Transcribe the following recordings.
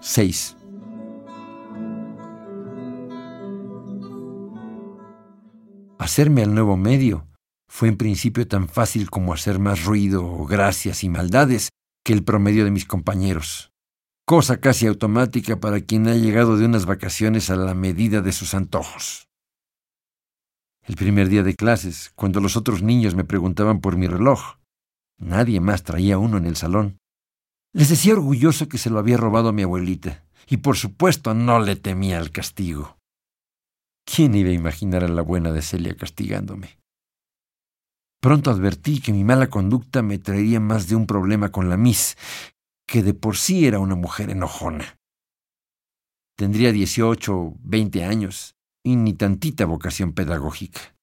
6. Hacerme al nuevo medio fue en principio tan fácil como hacer más ruido, gracias y maldades que el promedio de mis compañeros, cosa casi automática para quien ha llegado de unas vacaciones a la medida de sus antojos. El primer día de clases, cuando los otros niños me preguntaban por mi reloj, nadie más traía uno en el salón. Les decía orgulloso que se lo había robado a mi abuelita, y por supuesto no le temía el castigo. ¿Quién iba a imaginar a la buena de Celia castigándome? Pronto advertí que mi mala conducta me traería más de un problema con la Miss, que de por sí era una mujer enojona. Tendría dieciocho o veinte años y ni tantita vocación pedagógica.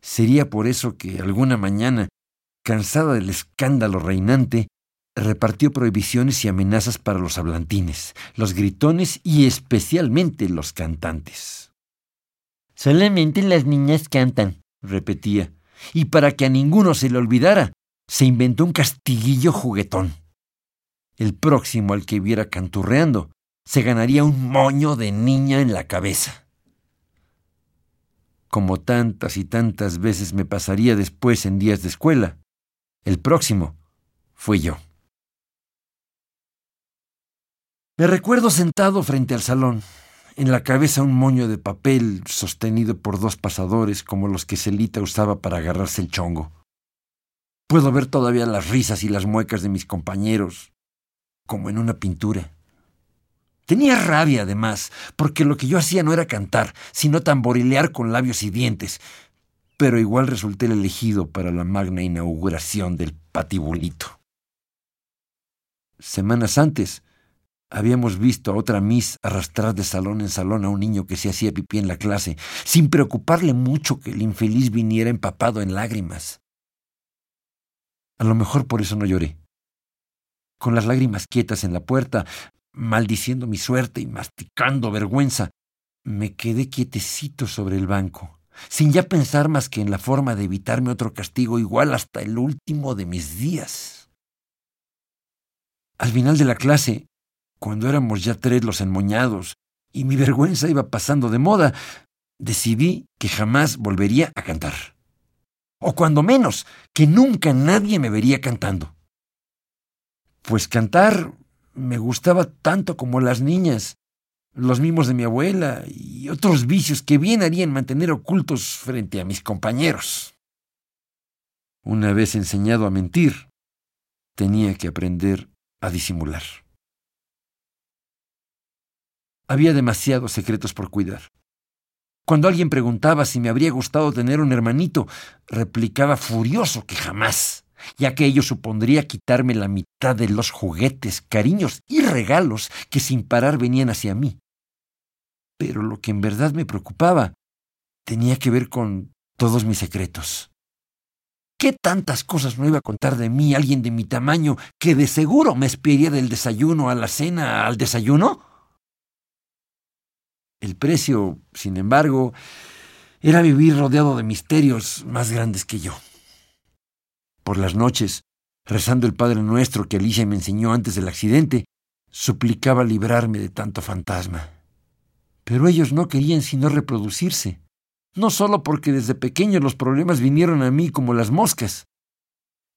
Sería por eso que alguna mañana, cansada del escándalo reinante, repartió prohibiciones y amenazas para los hablantines, los gritones y especialmente los cantantes. Solamente las niñas cantan, repetía, y para que a ninguno se le olvidara, se inventó un castiguillo juguetón. El próximo al que viera canturreando se ganaría un moño de niña en la cabeza. Como tantas y tantas veces me pasaría después en días de escuela, el próximo fui yo. Me recuerdo sentado frente al salón, en la cabeza un moño de papel sostenido por dos pasadores como los que Celita usaba para agarrarse el chongo. Puedo ver todavía las risas y las muecas de mis compañeros, como en una pintura. Tenía rabia, además, porque lo que yo hacía no era cantar, sino tamborilear con labios y dientes, pero igual resulté el elegido para la magna inauguración del patibulito. Semanas antes, Habíamos visto a otra Miss arrastrar de salón en salón a un niño que se hacía pipí en la clase, sin preocuparle mucho que el infeliz viniera empapado en lágrimas. A lo mejor por eso no lloré. Con las lágrimas quietas en la puerta, maldiciendo mi suerte y masticando vergüenza, me quedé quietecito sobre el banco, sin ya pensar más que en la forma de evitarme otro castigo igual hasta el último de mis días. Al final de la clase, cuando éramos ya tres los enmoñados y mi vergüenza iba pasando de moda, decidí que jamás volvería a cantar. O cuando menos, que nunca nadie me vería cantando. Pues cantar me gustaba tanto como las niñas, los mimos de mi abuela y otros vicios que bien harían mantener ocultos frente a mis compañeros. Una vez enseñado a mentir, tenía que aprender a disimular. Había demasiados secretos por cuidar. Cuando alguien preguntaba si me habría gustado tener un hermanito, replicaba furioso que jamás, ya que ello supondría quitarme la mitad de los juguetes, cariños y regalos que sin parar venían hacia mí. Pero lo que en verdad me preocupaba tenía que ver con todos mis secretos. ¿Qué tantas cosas no iba a contar de mí alguien de mi tamaño que de seguro me espiaría del desayuno a la cena al desayuno? El precio, sin embargo, era vivir rodeado de misterios más grandes que yo. Por las noches, rezando el Padre Nuestro que Alicia me enseñó antes del accidente, suplicaba librarme de tanto fantasma. Pero ellos no querían sino reproducirse, no solo porque desde pequeño los problemas vinieron a mí como las moscas,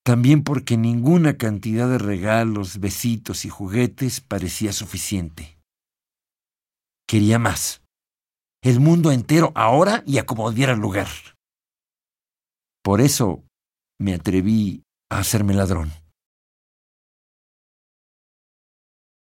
también porque ninguna cantidad de regalos, besitos y juguetes parecía suficiente quería más. El mundo entero ahora y a como lugar. Por eso me atreví a hacerme ladrón.